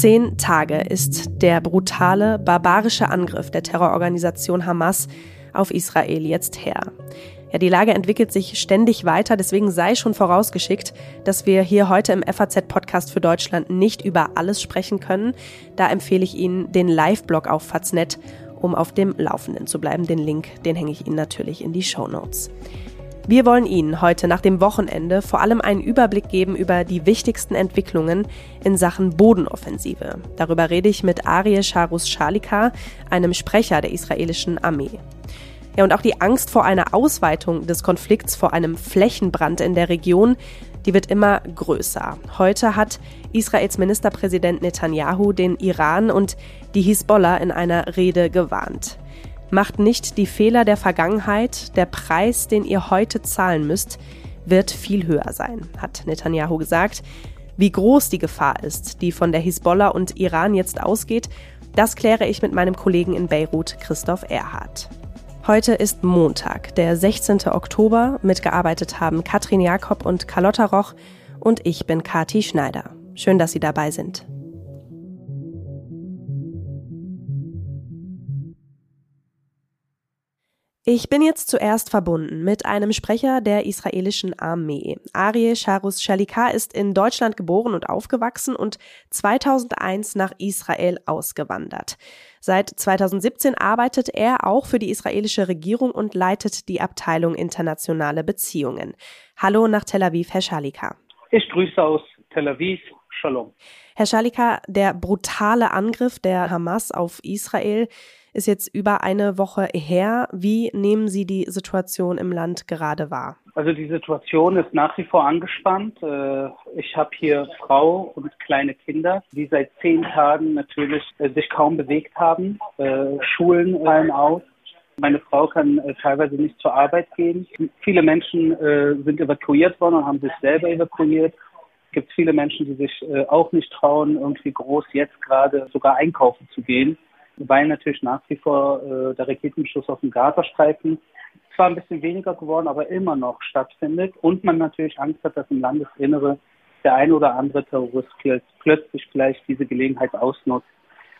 Zehn Tage ist der brutale, barbarische Angriff der Terrororganisation Hamas auf Israel jetzt her. Ja, die Lage entwickelt sich ständig weiter, deswegen sei schon vorausgeschickt, dass wir hier heute im FAZ-Podcast für Deutschland nicht über alles sprechen können. Da empfehle ich Ihnen den Live-Blog auf Faznet, um auf dem Laufenden zu bleiben. Den Link, den hänge ich Ihnen natürlich in die Show Notes. Wir wollen Ihnen heute nach dem Wochenende vor allem einen Überblick geben über die wichtigsten Entwicklungen in Sachen Bodenoffensive. Darüber rede ich mit Arie Sharus Shalika, einem Sprecher der israelischen Armee. Ja, und auch die Angst vor einer Ausweitung des Konflikts, vor einem Flächenbrand in der Region, die wird immer größer. Heute hat Israels Ministerpräsident Netanyahu den Iran und die Hisbollah in einer Rede gewarnt. Macht nicht die Fehler der Vergangenheit, der Preis, den ihr heute zahlen müsst, wird viel höher sein, hat Netanyahu gesagt. Wie groß die Gefahr ist, die von der Hisbollah und Iran jetzt ausgeht, das kläre ich mit meinem Kollegen in Beirut, Christoph Erhardt. Heute ist Montag, der 16. Oktober. Mitgearbeitet haben Katrin Jakob und Carlotta Roch und ich bin Kati Schneider. Schön, dass Sie dabei sind. Ich bin jetzt zuerst verbunden mit einem Sprecher der israelischen Armee. Arie Sharus Shalika ist in Deutschland geboren und aufgewachsen und 2001 nach Israel ausgewandert. Seit 2017 arbeitet er auch für die israelische Regierung und leitet die Abteilung internationale Beziehungen. Hallo nach Tel Aviv, Herr Shalika. Ich grüße aus Tel Aviv. Shalom. Herr Shalika, der brutale Angriff der Hamas auf Israel ist jetzt über eine Woche her. Wie nehmen Sie die Situation im Land gerade wahr? Also die Situation ist nach wie vor angespannt. Äh, ich habe hier Frau und kleine Kinder, die seit zehn Tagen natürlich äh, sich kaum bewegt haben. Äh, Schulen fallen aus. Meine Frau kann teilweise nicht zur Arbeit gehen. Viele Menschen sind evakuiert worden und haben sich selber evakuiert. Es gibt viele Menschen, die sich auch nicht trauen, irgendwie groß jetzt gerade sogar einkaufen zu gehen weil natürlich nach wie vor äh, der Raketenbeschuss auf dem Gazastreifen zwar ein bisschen weniger geworden, aber immer noch stattfindet und man natürlich Angst hat, dass im Landesinnere der ein oder andere Terrorist plötzlich vielleicht diese Gelegenheit ausnutzt.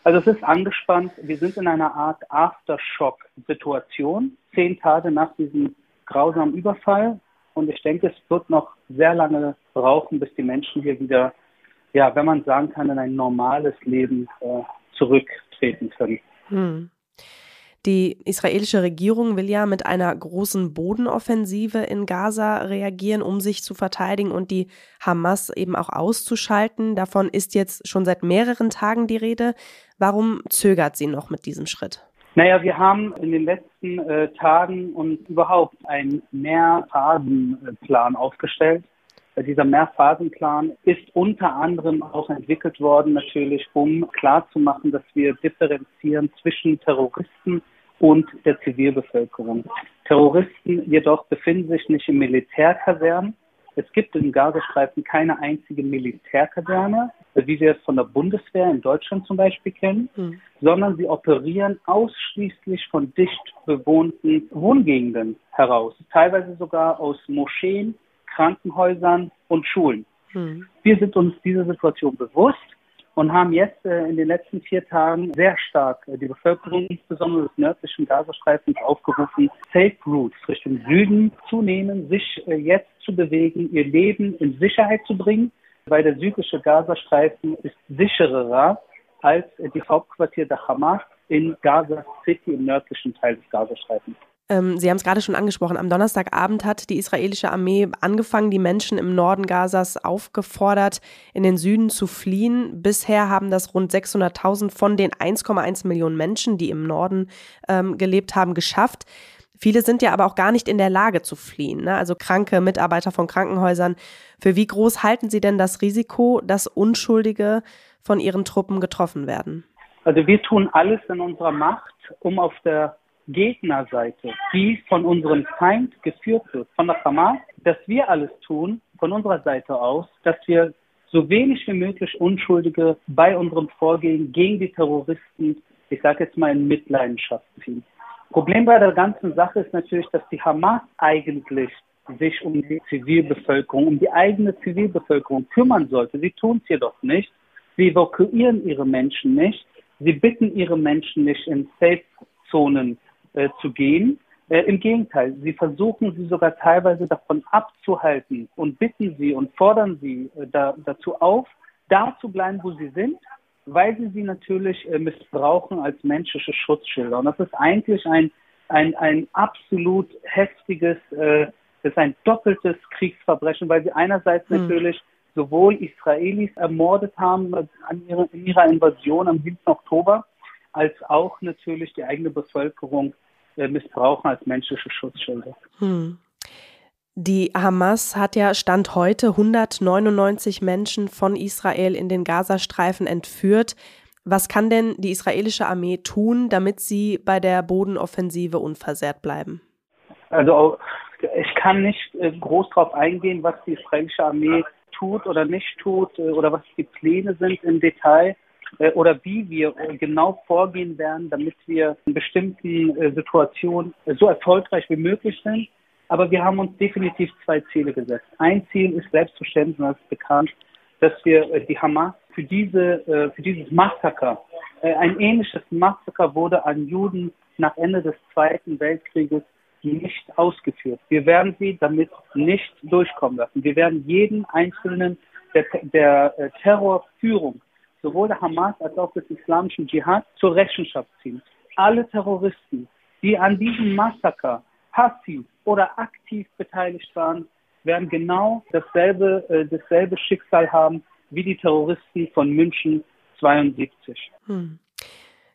Also es ist angespannt. Wir sind in einer Art Aftershock-Situation, zehn Tage nach diesem grausamen Überfall. Und ich denke, es wird noch sehr lange brauchen, bis die Menschen hier wieder, ja, wenn man sagen kann, in ein normales Leben äh, zurück treten können. Hm. Die israelische Regierung will ja mit einer großen Bodenoffensive in Gaza reagieren, um sich zu verteidigen und die Hamas eben auch auszuschalten. Davon ist jetzt schon seit mehreren Tagen die Rede. Warum zögert sie noch mit diesem Schritt? Naja, wir haben in den letzten äh, Tagen und überhaupt einen Mehrphasenplan aufgestellt dieser Mehrphasenplan ist unter anderem auch entwickelt worden, natürlich, um klarzumachen, dass wir differenzieren zwischen Terroristen und der Zivilbevölkerung. Terroristen jedoch befinden sich nicht in Militärkasernen. Es gibt im Gazastreifen keine einzige Militärkaserne, wie wir es von der Bundeswehr in Deutschland zum Beispiel kennen, mhm. sondern sie operieren ausschließlich von dicht bewohnten Wohngegenden heraus, teilweise sogar aus Moscheen Krankenhäusern und Schulen. Mhm. Wir sind uns dieser Situation bewusst und haben jetzt äh, in den letzten vier Tagen sehr stark äh, die Bevölkerung, insbesondere des nördlichen Gazastreifens, aufgerufen, Safe Routes Richtung Süden zu nehmen, sich äh, jetzt zu bewegen, ihr Leben in Sicherheit zu bringen, weil der südliche Gazastreifen ist sicherer als die Hauptquartier der Hamas in Gaza City im nördlichen Teil des Gazastreifens. Ähm, Sie haben es gerade schon angesprochen. Am Donnerstagabend hat die israelische Armee angefangen, die Menschen im Norden Gazas aufgefordert, in den Süden zu fliehen. Bisher haben das rund 600.000 von den 1,1 Millionen Menschen, die im Norden ähm, gelebt haben, geschafft. Viele sind ja aber auch gar nicht in der Lage zu fliehen. Ne? Also kranke Mitarbeiter von Krankenhäusern. Für wie groß halten Sie denn das Risiko, dass Unschuldige von Ihren Truppen getroffen werden? Also wir tun alles in unserer Macht, um auf der Gegnerseite, die von unserem Feind geführt wird, von der Hamas, dass wir alles tun, von unserer Seite aus, dass wir so wenig wie möglich Unschuldige bei unserem Vorgehen gegen die Terroristen, ich sage jetzt mal, in Mitleidenschaft ziehen. Problem bei der ganzen Sache ist natürlich, dass die Hamas eigentlich sich um die Zivilbevölkerung, um die eigene Zivilbevölkerung kümmern sollte. Sie tun es jedoch nicht. Sie evakuieren ihre Menschen nicht. Sie bitten ihre Menschen nicht in Safe-Zonen äh, zu gehen. Äh, Im Gegenteil, sie versuchen sie sogar teilweise davon abzuhalten und bitten sie und fordern sie äh, da, dazu auf, da zu bleiben, wo sie sind, weil sie sie natürlich äh, missbrauchen als menschliche Schutzschilder. Und das ist eigentlich ein, ein, ein absolut heftiges, äh, das ist ein doppeltes Kriegsverbrechen, weil sie einerseits mhm. natürlich sowohl Israelis ermordet haben an ihrer, in ihrer Invasion am 7. Oktober, als auch natürlich die eigene Bevölkerung äh, missbrauchen als menschliche Schutzschilder. Hm. Die Hamas hat ja Stand heute 199 Menschen von Israel in den Gazastreifen entführt. Was kann denn die israelische Armee tun, damit sie bei der Bodenoffensive unversehrt bleiben? Also ich kann nicht äh, groß darauf eingehen, was die israelische Armee tut oder nicht tut äh, oder was die Pläne sind im Detail oder wie wir genau vorgehen werden, damit wir in bestimmten Situationen so erfolgreich wie möglich sind. Aber wir haben uns definitiv zwei Ziele gesetzt. Ein Ziel ist selbstverständlich, das ist bekannt, dass wir äh, die Hamas für diese, äh, für dieses Massaker, äh, ein ähnliches Massaker wurde an Juden nach Ende des Zweiten Weltkrieges nicht ausgeführt. Wir werden sie damit nicht durchkommen lassen. Wir werden jeden einzelnen der, der Terrorführung, sowohl der Hamas als auch des islamischen Dschihad, zur Rechenschaft ziehen. Alle Terroristen, die an diesem Massaker passiv oder aktiv beteiligt waren, werden genau dasselbe, äh, dasselbe Schicksal haben wie die Terroristen von München 72. Hm.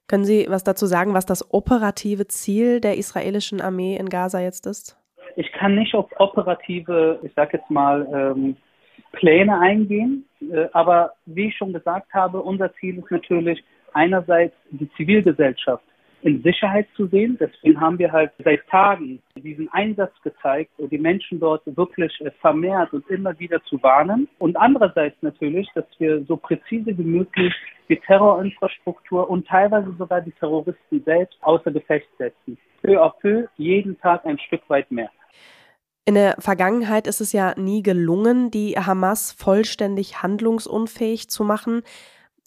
Können Sie was dazu sagen, was das operative Ziel der israelischen Armee in Gaza jetzt ist? Ich kann nicht auf operative, ich sage jetzt mal, ähm, Pläne eingehen, äh, aber wie ich schon gesagt habe, unser Ziel ist natürlich einerseits die Zivilgesellschaft in Sicherheit zu sehen. Deswegen haben wir halt seit Tagen diesen Einsatz gezeigt, die Menschen dort wirklich äh, vermehrt und immer wieder zu warnen. Und andererseits natürlich, dass wir so präzise wie möglich die Terrorinfrastruktur und teilweise sogar die Terroristen selbst außer Gefecht setzen. Peu à peu, jeden Tag ein Stück weit mehr. In der Vergangenheit ist es ja nie gelungen, die Hamas vollständig handlungsunfähig zu machen.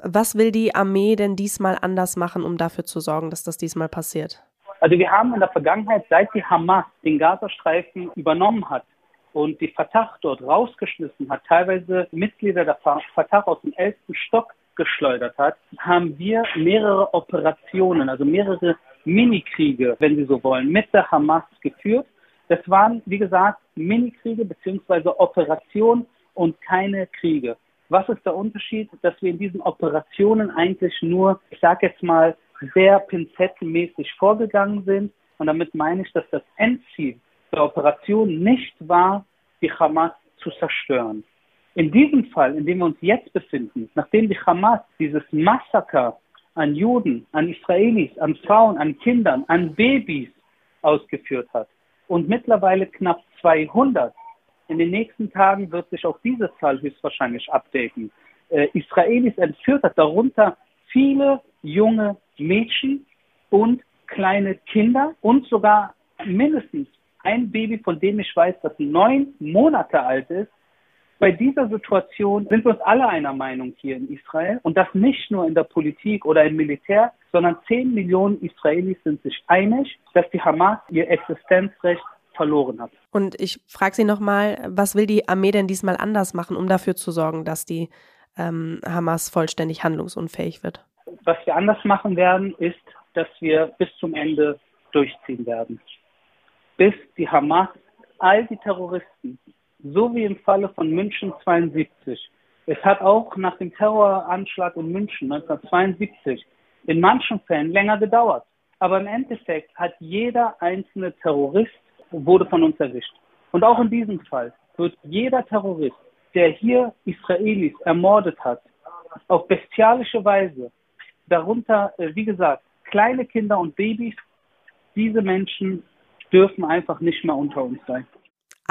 Was will die Armee denn diesmal anders machen, um dafür zu sorgen, dass das diesmal passiert? Also wir haben in der Vergangenheit, seit die Hamas den Gazastreifen übernommen hat und die Fatah dort rausgeschmissen hat, teilweise Mitglieder der Fatah aus dem elften Stock geschleudert hat, haben wir mehrere Operationen, also mehrere Minikriege, wenn Sie so wollen, mit der Hamas geführt. Das waren, wie gesagt, Minikriege bzw. Operationen und keine Kriege. Was ist der Unterschied? Dass wir in diesen Operationen eigentlich nur, ich sage jetzt mal, sehr pinzettenmäßig vorgegangen sind. Und damit meine ich, dass das Endziel der Operation nicht war, die Hamas zu zerstören. In diesem Fall, in dem wir uns jetzt befinden, nachdem die Hamas dieses Massaker an Juden, an Israelis, an Frauen, an Kindern, an Babys ausgeführt hat und mittlerweile knapp 200 in den nächsten Tagen wird sich auch diese Zahl höchstwahrscheinlich updaten. Äh, Israelis entführt hat, darunter viele junge Mädchen und kleine Kinder und sogar mindestens ein Baby, von dem ich weiß, das neun Monate alt ist. Bei dieser Situation sind wir uns alle einer Meinung hier in Israel und das nicht nur in der Politik oder im Militär, sondern zehn Millionen Israelis sind sich einig, dass die Hamas ihr Existenzrecht verloren hat. Und ich frage Sie nochmal, was will die Armee denn diesmal anders machen, um dafür zu sorgen, dass die ähm, Hamas vollständig handlungsunfähig wird? Was wir anders machen werden, ist, dass wir bis zum Ende durchziehen werden. Bis die Hamas all die Terroristen, so wie im Falle von München 72, es hat auch nach dem Terroranschlag in München 1972 in manchen Fällen länger gedauert. Aber im Endeffekt hat jeder einzelne Terrorist wurde von uns erwischt. Und auch in diesem Fall wird jeder Terrorist, der hier Israelis ermordet hat, auf bestialische Weise, darunter, äh, wie gesagt, kleine Kinder und Babys, diese Menschen dürfen einfach nicht mehr unter uns sein.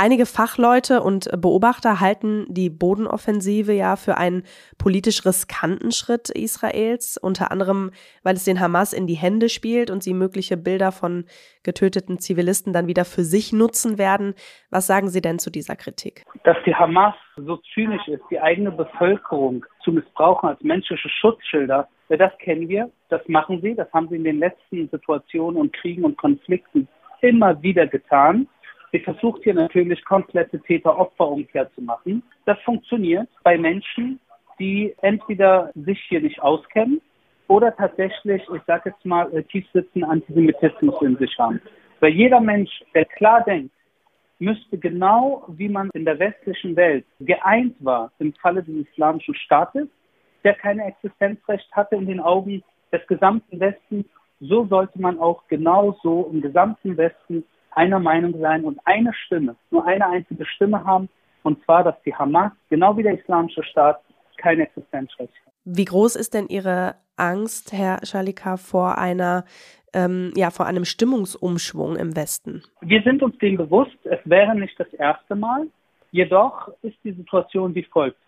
Einige Fachleute und Beobachter halten die Bodenoffensive ja für einen politisch riskanten Schritt Israels, unter anderem, weil es den Hamas in die Hände spielt und sie mögliche Bilder von getöteten Zivilisten dann wieder für sich nutzen werden. Was sagen Sie denn zu dieser Kritik? Dass die Hamas so zynisch ist, die eigene Bevölkerung zu missbrauchen als menschliche Schutzschilder, das kennen wir, das machen sie, das haben sie in den letzten Situationen und Kriegen und Konflikten immer wieder getan. Sie versucht hier natürlich komplette Täter-Opfer-Umkehr zu machen. Das funktioniert bei Menschen, die entweder sich hier nicht auskennen oder tatsächlich, ich sage jetzt mal, äh, tiefsitzenden Antisemitismus in sich haben. Weil jeder Mensch, der klar denkt, müsste genau wie man in der westlichen Welt geeint war im Falle des islamischen Staates, der keine Existenzrecht hatte in den Augen des gesamten Westens, so sollte man auch genauso im gesamten Westen einer Meinung sein und eine Stimme, nur eine einzige Stimme haben, und zwar, dass die Hamas, genau wie der Islamische Staat, kein Existenzrecht hat. Wie groß ist denn Ihre Angst, Herr Schalika, vor einer ähm, ja, vor einem Stimmungsumschwung im Westen? Wir sind uns dem bewusst, es wäre nicht das erste Mal. Jedoch ist die Situation wie folgt.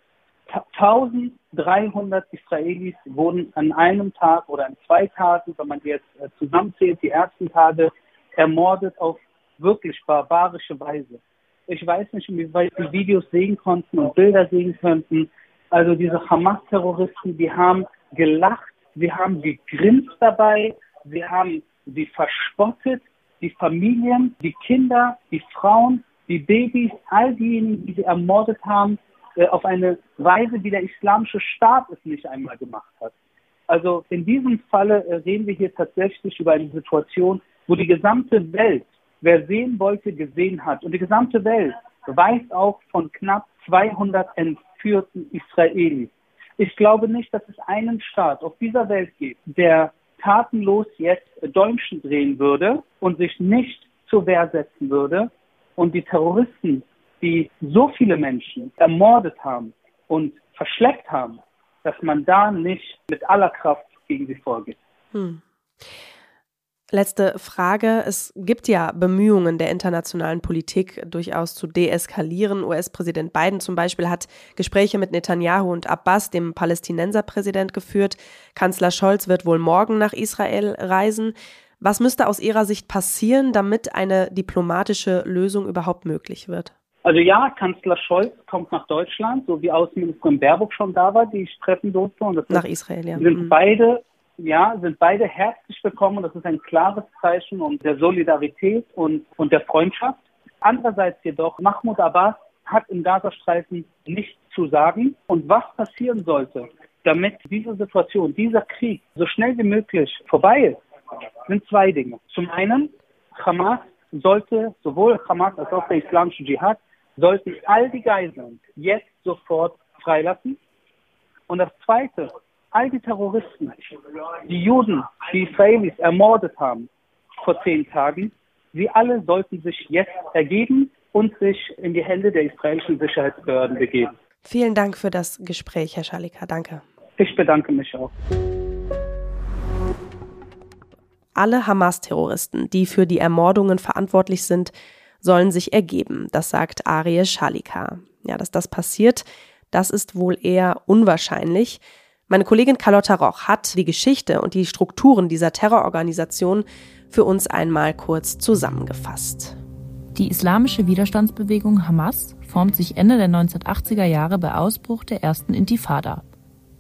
1300 Israelis wurden an einem Tag oder an zwei Tagen, wenn man jetzt äh, zusammenzählt, die ersten Tage ermordet auf wirklich barbarische Weise. Ich weiß nicht, inwieweit die Videos sehen konnten und Bilder sehen könnten. Also diese Hamas-Terroristen, die haben gelacht, sie haben gegrinst dabei, sie haben sie verspottet, die Familien, die Kinder, die Frauen, die Babys, all diejenigen, die sie ermordet haben, äh, auf eine Weise, wie der islamische Staat es nicht einmal gemacht hat. Also in diesem Falle äh, reden wir hier tatsächlich über eine Situation, wo die gesamte Welt wer sehen wollte, gesehen hat. Und die gesamte Welt weiß auch von knapp 200 entführten Israelis. Ich glaube nicht, dass es einen Staat auf dieser Welt gibt, der tatenlos jetzt Däumchen drehen würde und sich nicht zur Wehr setzen würde und die Terroristen, die so viele Menschen ermordet haben und verschleppt haben, dass man da nicht mit aller Kraft gegen sie vorgeht. Hm. Letzte Frage. Es gibt ja Bemühungen der internationalen Politik durchaus zu deeskalieren. US-Präsident Biden zum Beispiel hat Gespräche mit Netanyahu und Abbas, dem Palästinenserpräsident, geführt. Kanzler Scholz wird wohl morgen nach Israel reisen. Was müsste aus Ihrer Sicht passieren, damit eine diplomatische Lösung überhaupt möglich wird? Also ja, Kanzler Scholz kommt nach Deutschland, so wie Außenministerin Baerbock schon da war, die ich treffen durfte. Und nach Israel, ja. sind mhm. beide ja, sind beide herzlich willkommen. Das ist ein klares Zeichen und der Solidarität und, und der Freundschaft. Andererseits jedoch, Mahmoud Abbas hat im Gazastreifen nichts zu sagen. Und was passieren sollte, damit diese Situation, dieser Krieg so schnell wie möglich vorbei ist, sind zwei Dinge. Zum einen, Hamas sollte, sowohl Hamas als auch der islamische Dschihad, sollten all die Geiseln jetzt sofort freilassen. Und das Zweite, all die Terroristen, die Juden, die Israelis ermordet haben vor zehn Tagen, sie alle sollten sich jetzt ergeben und sich in die Hände der israelischen Sicherheitsbehörden begeben. Vielen Dank für das Gespräch, Herr Schalika. Danke. Ich bedanke mich auch. Alle Hamas-Terroristen, die für die Ermordungen verantwortlich sind, sollen sich ergeben. Das sagt Arie Schalika. Ja, dass das passiert, das ist wohl eher unwahrscheinlich. Meine Kollegin Carlotta Roch hat die Geschichte und die Strukturen dieser Terrororganisation für uns einmal kurz zusammengefasst. Die islamische Widerstandsbewegung Hamas formt sich Ende der 1980er Jahre bei Ausbruch der ersten Intifada.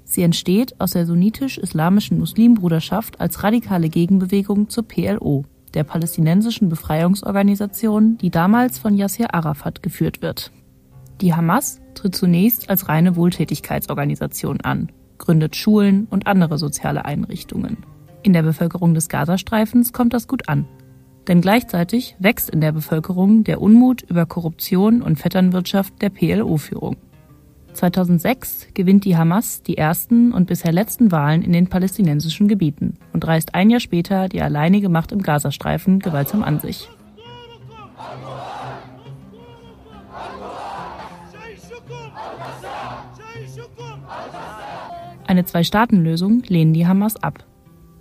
Sie entsteht aus der sunnitisch-islamischen Muslimbruderschaft als radikale Gegenbewegung zur PLO, der palästinensischen Befreiungsorganisation, die damals von Yasser Arafat geführt wird. Die Hamas tritt zunächst als reine Wohltätigkeitsorganisation an gründet Schulen und andere soziale Einrichtungen. In der Bevölkerung des Gazastreifens kommt das gut an. Denn gleichzeitig wächst in der Bevölkerung der Unmut über Korruption und Vetternwirtschaft der PLO-Führung. 2006 gewinnt die Hamas die ersten und bisher letzten Wahlen in den palästinensischen Gebieten und reißt ein Jahr später die alleinige Macht im Gazastreifen gewaltsam an sich. Eine Zwei-Staaten-Lösung lehnen die Hamas ab.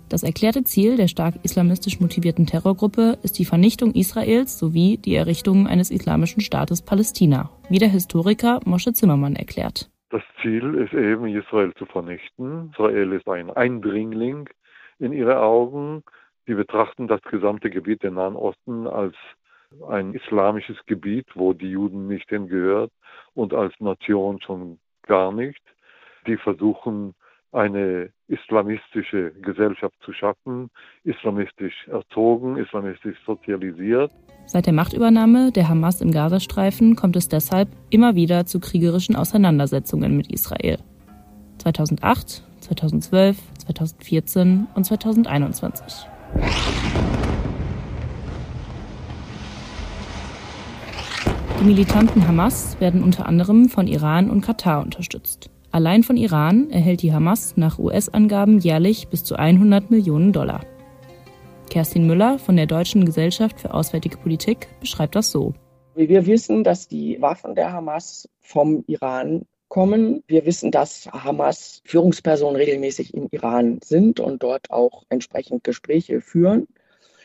Das erklärte Ziel der stark islamistisch motivierten Terrorgruppe ist die Vernichtung Israels sowie die Errichtung eines islamischen Staates Palästina, wie der Historiker Moshe Zimmermann erklärt. Das Ziel ist eben, Israel zu vernichten. Israel ist ein Eindringling in ihre Augen. Sie betrachten das gesamte Gebiet der Nahen Osten als ein islamisches Gebiet, wo die Juden nicht hingehört und als Nation schon gar nicht. Die versuchen, eine islamistische Gesellschaft zu schaffen, islamistisch erzogen, islamistisch sozialisiert. Seit der Machtübernahme der Hamas im Gazastreifen kommt es deshalb immer wieder zu kriegerischen Auseinandersetzungen mit Israel. 2008, 2012, 2014 und 2021. Die militanten Hamas werden unter anderem von Iran und Katar unterstützt. Allein von Iran erhält die Hamas nach US-Angaben jährlich bis zu 100 Millionen Dollar. Kerstin Müller von der Deutschen Gesellschaft für Auswärtige Politik beschreibt das so. Wir wissen, dass die Waffen der Hamas vom Iran kommen. Wir wissen, dass Hamas Führungspersonen regelmäßig im Iran sind und dort auch entsprechend Gespräche führen.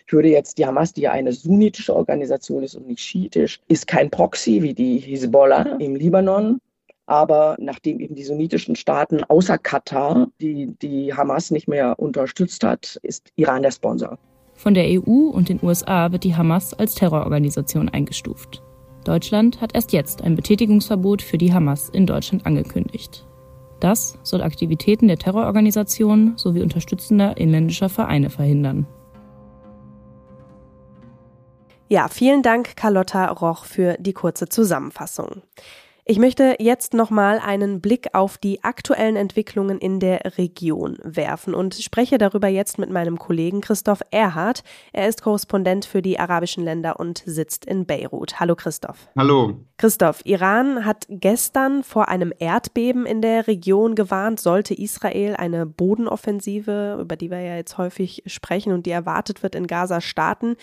Ich würde jetzt die Hamas, die ja eine sunnitische Organisation ist und nicht schiitisch, ist kein Proxy wie die Hisbollah im Libanon. Aber nachdem eben die sunnitischen Staaten außer Katar die, die Hamas nicht mehr unterstützt hat, ist Iran der Sponsor. Von der EU und den USA wird die Hamas als Terrororganisation eingestuft. Deutschland hat erst jetzt ein Betätigungsverbot für die Hamas in Deutschland angekündigt. Das soll Aktivitäten der Terrororganisation sowie unterstützender inländischer Vereine verhindern. Ja, vielen Dank, Carlotta Roch, für die kurze Zusammenfassung. Ich möchte jetzt nochmal einen Blick auf die aktuellen Entwicklungen in der Region werfen und spreche darüber jetzt mit meinem Kollegen Christoph Erhardt. Er ist Korrespondent für die arabischen Länder und sitzt in Beirut. Hallo Christoph. Hallo. Christoph, Iran hat gestern vor einem Erdbeben in der Region gewarnt, sollte Israel eine Bodenoffensive, über die wir ja jetzt häufig sprechen und die erwartet wird in Gaza starten.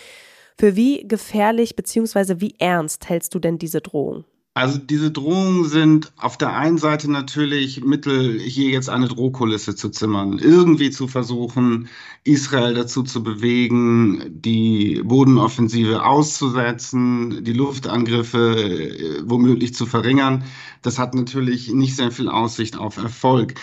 Für wie gefährlich bzw. wie ernst hältst du denn diese Drohung? Also diese Drohungen sind auf der einen Seite natürlich Mittel, hier jetzt eine Drohkulisse zu zimmern, irgendwie zu versuchen, Israel dazu zu bewegen, die Bodenoffensive auszusetzen, die Luftangriffe äh, womöglich zu verringern. Das hat natürlich nicht sehr viel Aussicht auf Erfolg.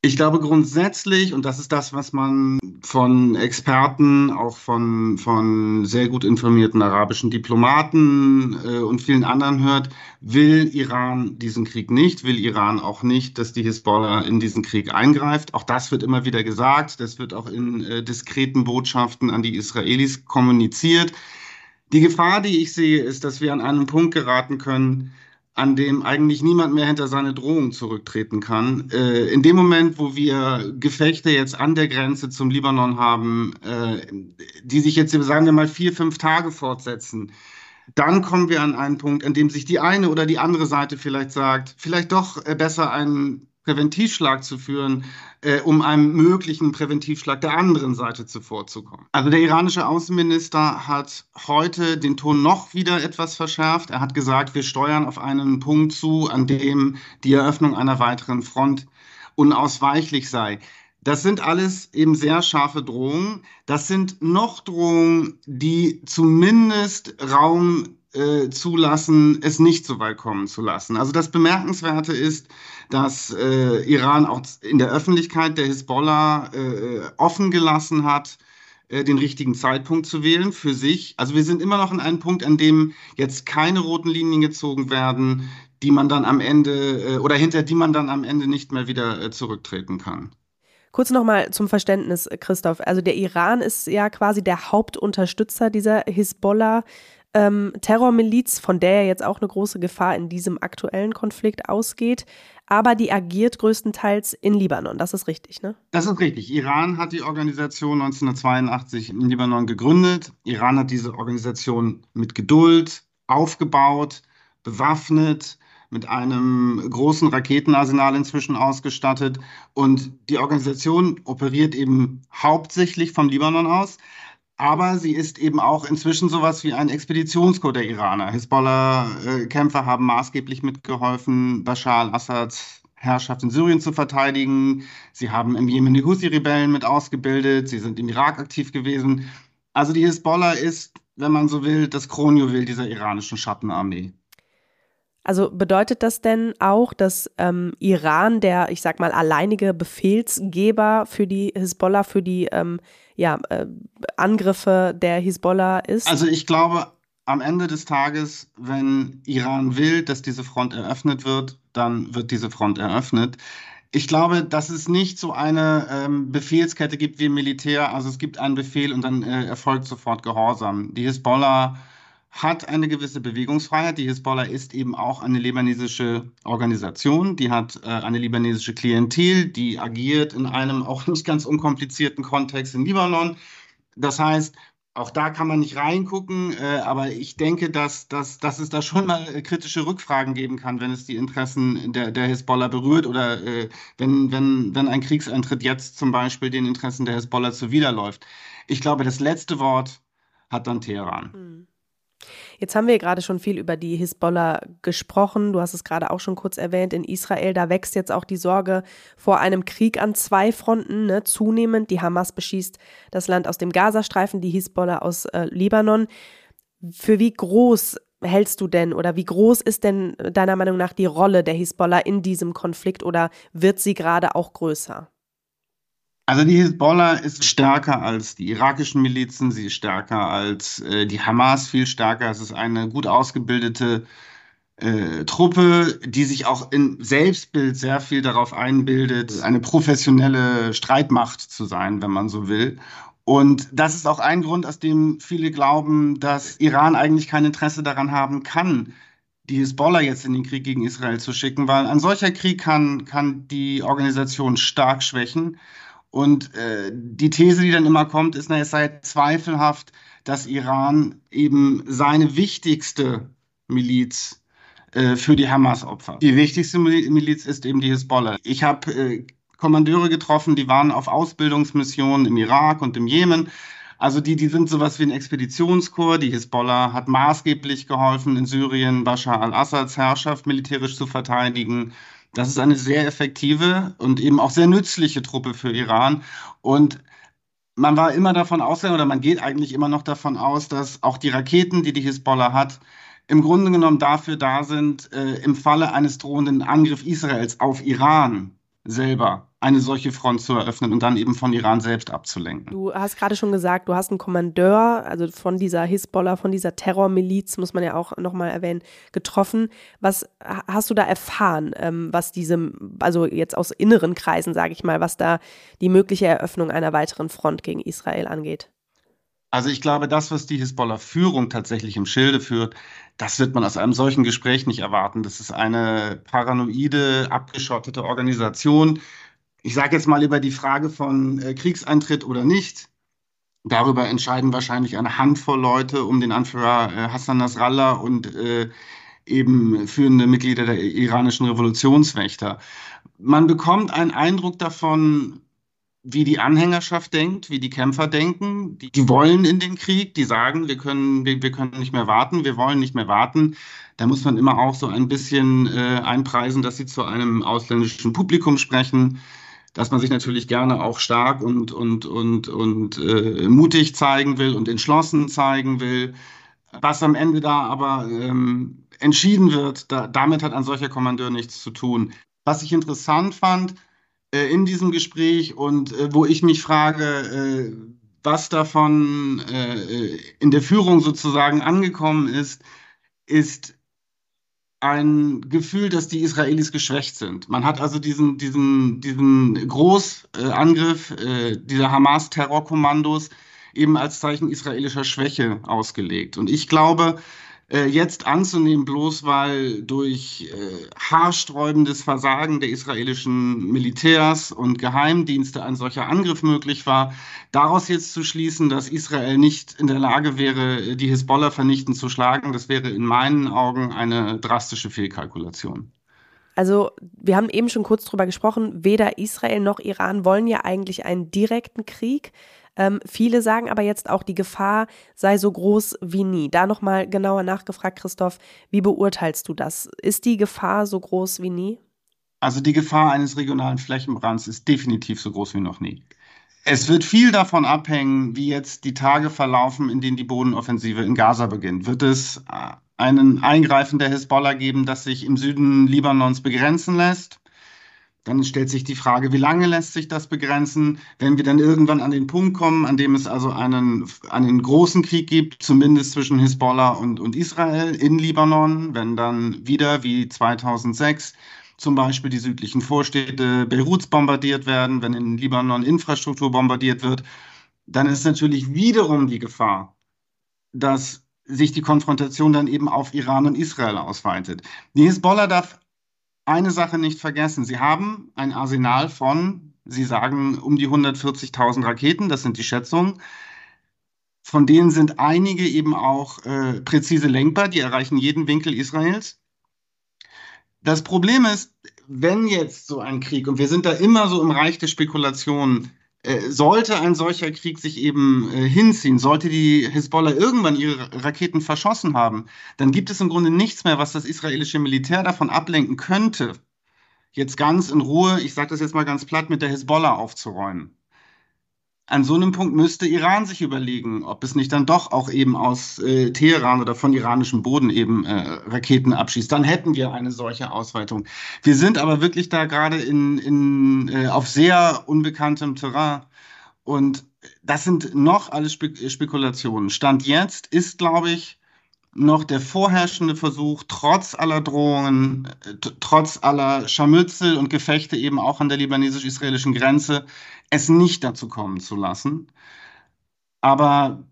Ich glaube grundsätzlich, und das ist das, was man von Experten, auch von, von sehr gut informierten arabischen Diplomaten äh, und vielen anderen hört, will Iran diesen Krieg nicht, will Iran auch nicht, dass die Hisbollah in diesen Krieg eingreift. Auch das wird immer wieder gesagt, das wird auch in äh, diskreten Botschaften an die Israelis kommuniziert. Die Gefahr, die ich sehe, ist, dass wir an einen Punkt geraten können, an dem eigentlich niemand mehr hinter seine Drohung zurücktreten kann. Äh, in dem Moment, wo wir Gefechte jetzt an der Grenze zum Libanon haben, äh, die sich jetzt, sagen wir mal, vier, fünf Tage fortsetzen, dann kommen wir an einen Punkt, an dem sich die eine oder die andere Seite vielleicht sagt, vielleicht doch äh, besser einen Präventivschlag zu führen, äh, um einem möglichen Präventivschlag der anderen Seite zuvorzukommen. Also der iranische Außenminister hat heute den Ton noch wieder etwas verschärft. Er hat gesagt, wir steuern auf einen Punkt zu, an dem die Eröffnung einer weiteren Front unausweichlich sei. Das sind alles eben sehr scharfe Drohungen. Das sind noch Drohungen, die zumindest Raum äh, zulassen, es nicht so weit kommen zu lassen. Also das Bemerkenswerte ist, dass äh, Iran auch in der Öffentlichkeit der Hisbollah äh, offen gelassen hat, äh, den richtigen Zeitpunkt zu wählen für sich. Also wir sind immer noch an einem Punkt, an dem jetzt keine roten Linien gezogen werden, die man dann am Ende äh, oder hinter die man dann am Ende nicht mehr wieder äh, zurücktreten kann. Kurz nochmal zum Verständnis, Christoph. Also der Iran ist ja quasi der Hauptunterstützer dieser Hisbollah ähm, Terrormiliz, von der ja jetzt auch eine große Gefahr in diesem aktuellen Konflikt ausgeht. Aber die agiert größtenteils in Libanon. Das ist richtig, ne? Das ist richtig. Iran hat die Organisation 1982 in Libanon gegründet. Iran hat diese Organisation mit Geduld aufgebaut, bewaffnet, mit einem großen Raketenarsenal inzwischen ausgestattet. Und die Organisation operiert eben hauptsächlich vom Libanon aus. Aber sie ist eben auch inzwischen sowas wie ein Expeditionscode der Iraner. Hisbollah-Kämpfer haben maßgeblich mitgeholfen, Bashar al-Assad Herrschaft in Syrien zu verteidigen. Sie haben im Jemen die Houthi-Rebellen mit ausgebildet. Sie sind im Irak aktiv gewesen. Also die Hisbollah ist, wenn man so will, das Kronjuwel dieser iranischen Schattenarmee. Also bedeutet das denn auch, dass ähm, Iran der, ich sag mal, alleinige Befehlsgeber für die Hisbollah, für die ähm, ja, äh, Angriffe der Hisbollah ist? Also ich glaube, am Ende des Tages, wenn Iran will, dass diese Front eröffnet wird, dann wird diese Front eröffnet. Ich glaube, dass es nicht so eine ähm, Befehlskette gibt wie im Militär. Also es gibt einen Befehl und dann äh, erfolgt sofort Gehorsam. Die Hisbollah hat eine gewisse Bewegungsfreiheit. Die Hisbollah ist eben auch eine libanesische Organisation, die hat äh, eine libanesische Klientel, die agiert in einem auch nicht ganz unkomplizierten Kontext in Libanon. Das heißt, auch da kann man nicht reingucken, äh, aber ich denke, dass, dass, dass es da schon mal kritische Rückfragen geben kann, wenn es die Interessen der, der Hisbollah berührt oder äh, wenn, wenn, wenn ein Kriegseintritt jetzt zum Beispiel den Interessen der Hisbollah zuwiderläuft. Ich glaube, das letzte Wort hat dann Teheran. Mhm. Jetzt haben wir gerade schon viel über die Hisbollah gesprochen. Du hast es gerade auch schon kurz erwähnt. In Israel, da wächst jetzt auch die Sorge vor einem Krieg an zwei Fronten ne, zunehmend. Die Hamas beschießt das Land aus dem Gazastreifen, die Hisbollah aus äh, Libanon. Für wie groß hältst du denn oder wie groß ist denn deiner Meinung nach die Rolle der Hisbollah in diesem Konflikt oder wird sie gerade auch größer? Also die Hisbollah ist stärker als die irakischen Milizen, sie ist stärker als äh, die Hamas, viel stärker. Es ist eine gut ausgebildete äh, Truppe, die sich auch im Selbstbild sehr viel darauf einbildet, eine professionelle Streitmacht zu sein, wenn man so will. Und das ist auch ein Grund, aus dem viele glauben, dass Iran eigentlich kein Interesse daran haben kann, die Hisbollah jetzt in den Krieg gegen Israel zu schicken, weil ein solcher Krieg kann, kann die Organisation stark schwächen. Und äh, die These, die dann immer kommt, ist, na, es sei zweifelhaft, dass Iran eben seine wichtigste Miliz äh, für die Hamas opfert. Die wichtigste Miliz ist eben die Hisbollah. Ich habe äh, Kommandeure getroffen, die waren auf Ausbildungsmissionen im Irak und im Jemen. Also die, die sind sowas wie ein Expeditionskorps. Die Hisbollah hat maßgeblich geholfen, in Syrien Bashar al-Assads Herrschaft militärisch zu verteidigen. Das ist eine sehr effektive und eben auch sehr nützliche Truppe für Iran. Und man war immer davon ausgegangen, oder man geht eigentlich immer noch davon aus, dass auch die Raketen, die die Hisbollah hat, im Grunde genommen dafür da sind, äh, im Falle eines drohenden Angriffs Israels auf Iran selber eine solche Front zu eröffnen und dann eben von Iran selbst abzulenken. Du hast gerade schon gesagt, du hast einen Kommandeur, also von dieser Hisbollah, von dieser Terrormiliz, muss man ja auch nochmal erwähnen, getroffen. Was hast du da erfahren, ähm, was diese, also jetzt aus inneren Kreisen, sage ich mal, was da die mögliche Eröffnung einer weiteren Front gegen Israel angeht? Also ich glaube, das, was die Hisbollah-Führung tatsächlich im Schilde führt, das wird man aus einem solchen Gespräch nicht erwarten. Das ist eine paranoide, abgeschottete Organisation, ich sage jetzt mal über die Frage von äh, Kriegseintritt oder nicht. Darüber entscheiden wahrscheinlich eine Handvoll Leute um den Anführer äh, Hassan Nasrallah und äh, eben führende Mitglieder der iranischen Revolutionswächter. Man bekommt einen Eindruck davon, wie die Anhängerschaft denkt, wie die Kämpfer denken. Die, die wollen in den Krieg, die sagen, wir können, wir, wir, können nicht mehr warten, wir wollen nicht mehr warten. Da muss man immer auch so ein bisschen äh, einpreisen, dass sie zu einem ausländischen Publikum sprechen dass man sich natürlich gerne auch stark und, und, und, und äh, mutig zeigen will und entschlossen zeigen will. Was am Ende da aber ähm, entschieden wird, da, damit hat ein solcher Kommandeur nichts zu tun. Was ich interessant fand äh, in diesem Gespräch und äh, wo ich mich frage, äh, was davon äh, in der Führung sozusagen angekommen ist, ist ein Gefühl, dass die Israelis geschwächt sind. Man hat also diesen, diesen, diesen Großangriff äh, dieser Hamas-Terrorkommandos eben als Zeichen israelischer Schwäche ausgelegt. Und ich glaube, äh, jetzt anzunehmen, bloß weil durch äh, haarsträubendes Versagen der israelischen Militärs und Geheimdienste ein solcher Angriff möglich war, daraus jetzt zu schließen, dass Israel nicht in der Lage wäre, die Hisbollah vernichtend zu schlagen, das wäre in meinen Augen eine drastische Fehlkalkulation. Also wir haben eben schon kurz drüber gesprochen, weder Israel noch Iran wollen ja eigentlich einen direkten Krieg. Ähm, viele sagen aber jetzt auch, die Gefahr sei so groß wie nie. Da nochmal genauer nachgefragt, Christoph, wie beurteilst du das? Ist die Gefahr so groß wie nie? Also die Gefahr eines regionalen Flächenbrands ist definitiv so groß wie noch nie. Es wird viel davon abhängen, wie jetzt die Tage verlaufen, in denen die Bodenoffensive in Gaza beginnt. Wird es äh, einen Eingreifen der Hisbollah geben, das sich im Süden Libanons begrenzen lässt? Dann stellt sich die Frage, wie lange lässt sich das begrenzen? Wenn wir dann irgendwann an den Punkt kommen, an dem es also einen, einen großen Krieg gibt, zumindest zwischen Hisbollah und, und Israel in Libanon, wenn dann wieder wie 2006 zum Beispiel die südlichen Vorstädte Beiruts bombardiert werden, wenn in Libanon Infrastruktur bombardiert wird, dann ist natürlich wiederum die Gefahr, dass sich die Konfrontation dann eben auf Iran und Israel ausweitet. Die Hisbollah darf eine Sache nicht vergessen. Sie haben ein Arsenal von, Sie sagen, um die 140.000 Raketen, das sind die Schätzungen. Von denen sind einige eben auch äh, präzise lenkbar, die erreichen jeden Winkel Israels. Das Problem ist, wenn jetzt so ein Krieg, und wir sind da immer so im Reich der Spekulationen, sollte ein solcher Krieg sich eben äh, hinziehen, sollte die Hisbollah irgendwann ihre Raketen verschossen haben, dann gibt es im Grunde nichts mehr, was das israelische Militär davon ablenken könnte, jetzt ganz in Ruhe, ich sage das jetzt mal ganz platt, mit der Hisbollah aufzuräumen an so einem Punkt müsste Iran sich überlegen, ob es nicht dann doch auch eben aus äh, Teheran oder von iranischem Boden eben äh, Raketen abschießt. Dann hätten wir eine solche Ausweitung. Wir sind aber wirklich da gerade in, in, äh, auf sehr unbekanntem Terrain. Und das sind noch alles Spe Spekulationen. Stand jetzt ist, glaube ich, noch der vorherrschende Versuch, trotz aller Drohungen, äh, trotz aller Scharmützel und Gefechte eben auch an der libanesisch-israelischen Grenze, es nicht dazu kommen zu lassen. Aber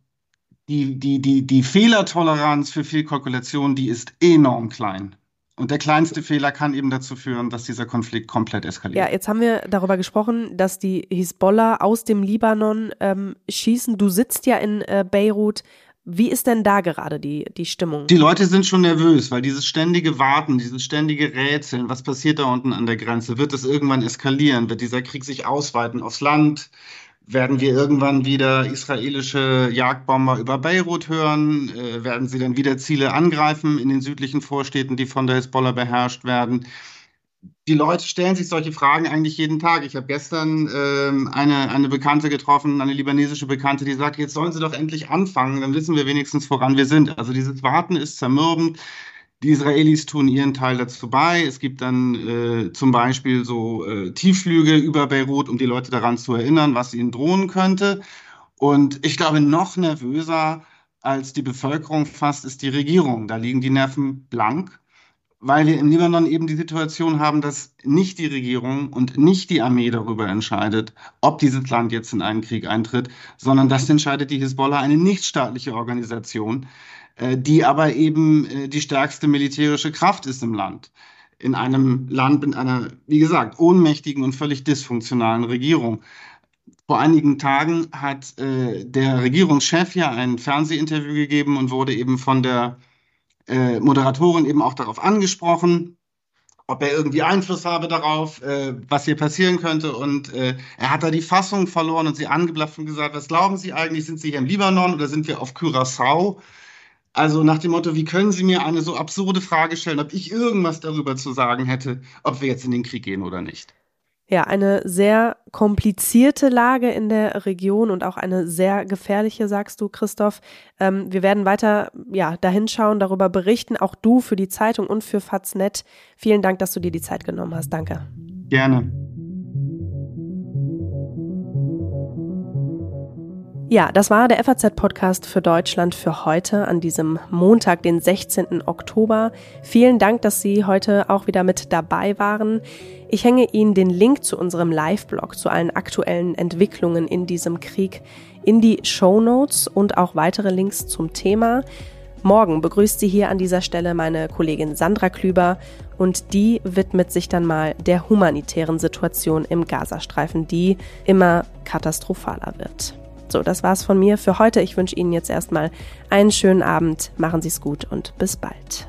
die, die, die, die Fehlertoleranz für Fehlkalkulation, die ist enorm klein. Und der kleinste Fehler kann eben dazu führen, dass dieser Konflikt komplett eskaliert. Ja, jetzt haben wir darüber gesprochen, dass die Hisbollah aus dem Libanon ähm, schießen. Du sitzt ja in äh, Beirut. Wie ist denn da gerade die, die Stimmung? Die Leute sind schon nervös, weil dieses ständige Warten, dieses ständige Rätseln, was passiert da unten an der Grenze? Wird es irgendwann eskalieren? Wird dieser Krieg sich ausweiten aufs Land? Werden wir irgendwann wieder israelische Jagdbomber über Beirut hören? Äh, werden sie dann wieder Ziele angreifen in den südlichen Vorstädten, die von der Hisbollah beherrscht werden? Die Leute stellen sich solche Fragen eigentlich jeden Tag. Ich habe gestern ähm, eine, eine Bekannte getroffen, eine libanesische Bekannte, die sagt, jetzt sollen sie doch endlich anfangen, dann wissen wir wenigstens, woran wir sind. Also dieses Warten ist zermürbend. Die Israelis tun ihren Teil dazu bei. Es gibt dann äh, zum Beispiel so äh, Tiefflüge über Beirut, um die Leute daran zu erinnern, was ihnen drohen könnte. Und ich glaube, noch nervöser als die Bevölkerung fast ist die Regierung. Da liegen die Nerven blank weil wir im Libanon eben die Situation haben, dass nicht die Regierung und nicht die Armee darüber entscheidet, ob dieses Land jetzt in einen Krieg eintritt, sondern das entscheidet die Hisbollah, eine nichtstaatliche Organisation, äh, die aber eben äh, die stärkste militärische Kraft ist im Land. In einem Land mit einer, wie gesagt, ohnmächtigen und völlig dysfunktionalen Regierung. Vor einigen Tagen hat äh, der Regierungschef ja ein Fernsehinterview gegeben und wurde eben von der äh, Moderatorin eben auch darauf angesprochen, ob er irgendwie Einfluss habe darauf, äh, was hier passieren könnte. Und äh, er hat da die Fassung verloren und sie angeblafft und gesagt, was glauben Sie eigentlich, sind Sie hier im Libanon oder sind wir auf Curaçao? Also nach dem Motto, wie können Sie mir eine so absurde Frage stellen, ob ich irgendwas darüber zu sagen hätte, ob wir jetzt in den Krieg gehen oder nicht. Ja, eine sehr komplizierte Lage in der Region und auch eine sehr gefährliche, sagst du, Christoph. Ähm, wir werden weiter ja, dahin darüber berichten, auch du für die Zeitung und für Faznet. Vielen Dank, dass du dir die Zeit genommen hast. Danke. Gerne. Ja, das war der FAZ-Podcast für Deutschland für heute an diesem Montag, den 16. Oktober. Vielen Dank, dass Sie heute auch wieder mit dabei waren. Ich hänge Ihnen den Link zu unserem Live-Blog, zu allen aktuellen Entwicklungen in diesem Krieg in die Show Notes und auch weitere Links zum Thema. Morgen begrüßt sie hier an dieser Stelle meine Kollegin Sandra Klüber und die widmet sich dann mal der humanitären Situation im Gazastreifen, die immer katastrophaler wird. So, das war's von mir für heute. Ich wünsche Ihnen jetzt erstmal einen schönen Abend. Machen Sie es gut und bis bald.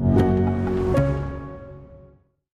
you